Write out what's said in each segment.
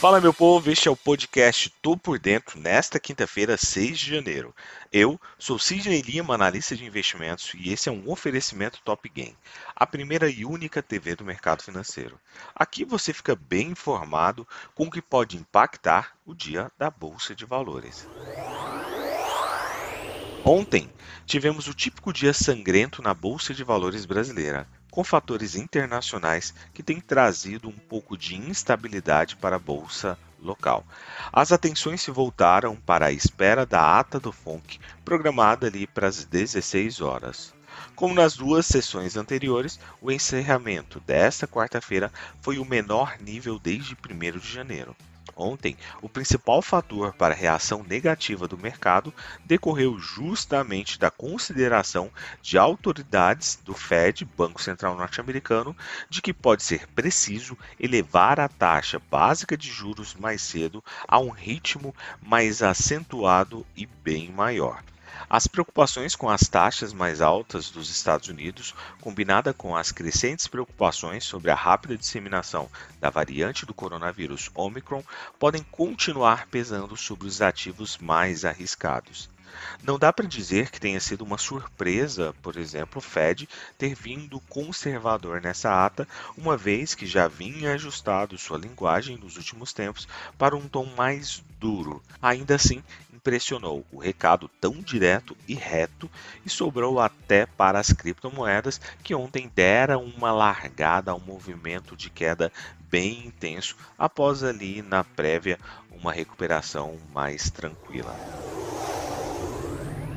Fala meu povo, este é o podcast Tô por Dentro nesta quinta-feira, 6 de janeiro. Eu sou Sidney Lima, analista de investimentos, e esse é um oferecimento Top Game, a primeira e única TV do mercado financeiro. Aqui você fica bem informado com o que pode impactar o dia da Bolsa de Valores. Ontem tivemos o típico dia sangrento na Bolsa de Valores brasileira com fatores internacionais que têm trazido um pouco de instabilidade para a bolsa local. As atenções se voltaram para a espera da ata do FONC, programada ali para as 16 horas. Como nas duas sessões anteriores, o encerramento desta quarta-feira foi o menor nível desde 1 de janeiro. Ontem, o principal fator para a reação negativa do mercado decorreu justamente da consideração de autoridades do Fed, Banco Central Norte-Americano, de que pode ser preciso elevar a taxa básica de juros mais cedo a um ritmo mais acentuado e bem maior. As preocupações com as taxas mais altas dos Estados Unidos, combinada com as crescentes preocupações sobre a rápida disseminação da variante do coronavírus Omicron, podem continuar pesando sobre os ativos mais arriscados. Não dá para dizer que tenha sido uma surpresa, por exemplo, o Fed ter vindo conservador nessa ata, uma vez que já vinha ajustado sua linguagem nos últimos tempos para um tom mais duro. Ainda assim, impressionou o recado tão direto e reto e sobrou até para as criptomoedas que ontem deram uma largada ao movimento de queda bem intenso após ali na prévia uma recuperação mais tranquila.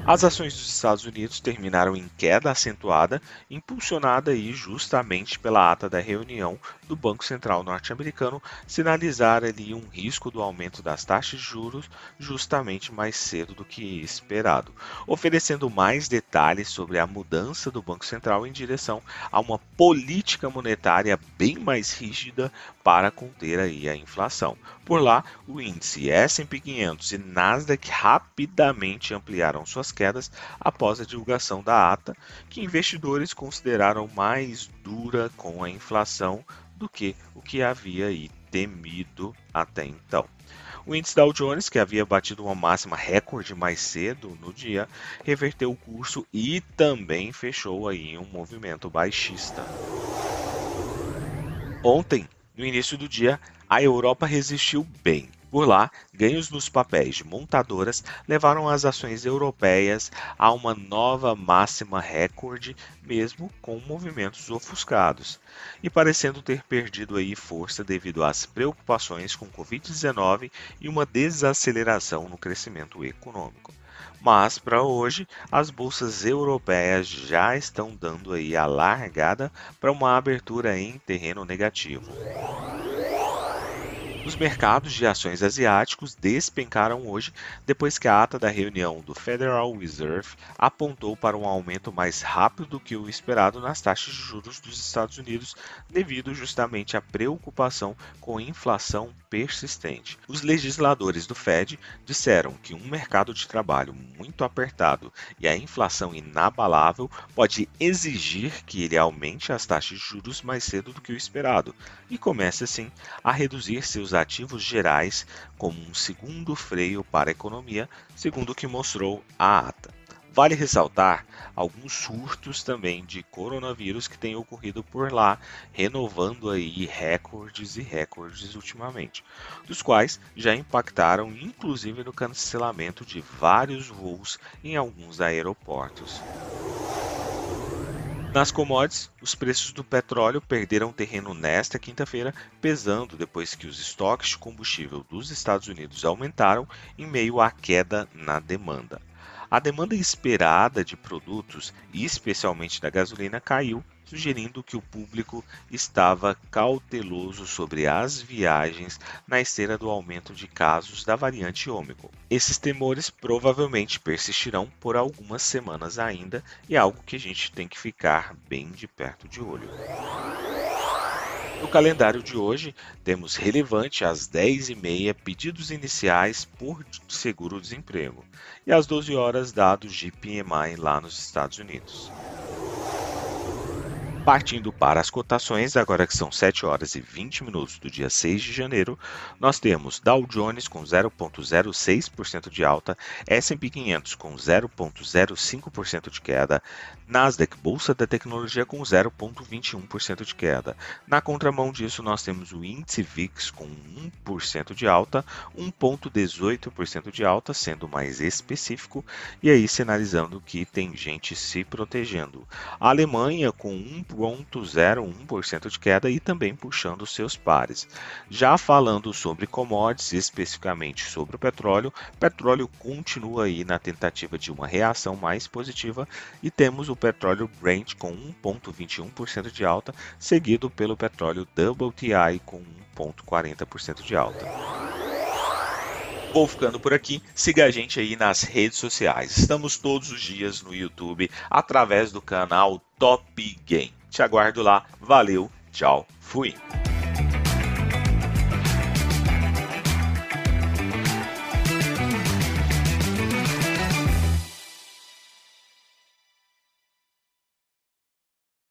As ações dos Estados Unidos terminaram em queda acentuada, impulsionada aí justamente pela ata da reunião do Banco Central norte-americano sinalizar ali um risco do aumento das taxas de juros justamente mais cedo do que esperado, oferecendo mais detalhes sobre a mudança do Banco Central em direção a uma política monetária bem mais rígida para conter aí a inflação. Por lá, o índice S&P 500 e Nasdaq rapidamente ampliaram suas quedas após a divulgação da ata, que investidores consideraram mais dura com a inflação do que o que havia temido até então. O índice Dow Jones, que havia batido uma máxima recorde mais cedo no dia, reverteu o curso e também fechou aí um movimento baixista. Ontem, no início do dia, a Europa resistiu bem. Por lá, ganhos nos papéis de montadoras levaram as ações europeias a uma nova máxima recorde, mesmo com movimentos ofuscados, e parecendo ter perdido aí força devido às preocupações com Covid-19 e uma desaceleração no crescimento econômico. Mas para hoje, as bolsas europeias já estão dando aí a largada para uma abertura em terreno negativo. Os mercados de ações asiáticos despencaram hoje depois que a ata da reunião do Federal Reserve apontou para um aumento mais rápido do que o esperado nas taxas de juros dos Estados Unidos, devido justamente à preocupação com inflação persistente. Os legisladores do Fed disseram que um mercado de trabalho muito apertado e a inflação inabalável pode exigir que ele aumente as taxas de juros mais cedo do que o esperado e comece assim a reduzir seus ativos gerais como um segundo freio para a economia, segundo o que mostrou a ata. Vale ressaltar alguns surtos também de coronavírus que têm ocorrido por lá, renovando aí recordes e recordes ultimamente, dos quais já impactaram inclusive no cancelamento de vários voos em alguns aeroportos. Nas commodities, os preços do petróleo perderam terreno nesta quinta-feira, pesando depois que os estoques de combustível dos Estados Unidos aumentaram em meio à queda na demanda. A demanda esperada de produtos, especialmente da gasolina, caiu, sugerindo que o público estava cauteloso sobre as viagens na esteira do aumento de casos da variante Ômicron. Esses temores provavelmente persistirão por algumas semanas ainda e é algo que a gente tem que ficar bem de perto de olho. No calendário de hoje, temos relevante às 10h30 pedidos iniciais por seguro-desemprego e às 12 horas dados de PMI lá nos Estados Unidos. Partindo para as cotações, agora que são 7 horas e 20 minutos do dia 6 de janeiro, nós temos Dow Jones com 0,06% de alta, S&P 500 com 0,05% de queda, Nasdaq Bolsa da Tecnologia com 0,21% de queda. Na contramão disso, nós temos o índice VIX com 1% de alta, 1,18% de alta, sendo mais específico, e aí sinalizando que tem gente se protegendo. A Alemanha com 1 0,01% de queda e também puxando seus pares. Já falando sobre commodities, especificamente sobre o petróleo, petróleo continua aí na tentativa de uma reação mais positiva e temos o petróleo Brent com 1,21% de alta, seguido pelo petróleo WTI com 1,40% de alta. Vou ficando por aqui. Siga a gente aí nas redes sociais. Estamos todos os dias no YouTube através do canal Top Game. Te aguardo lá. Valeu, tchau, fui.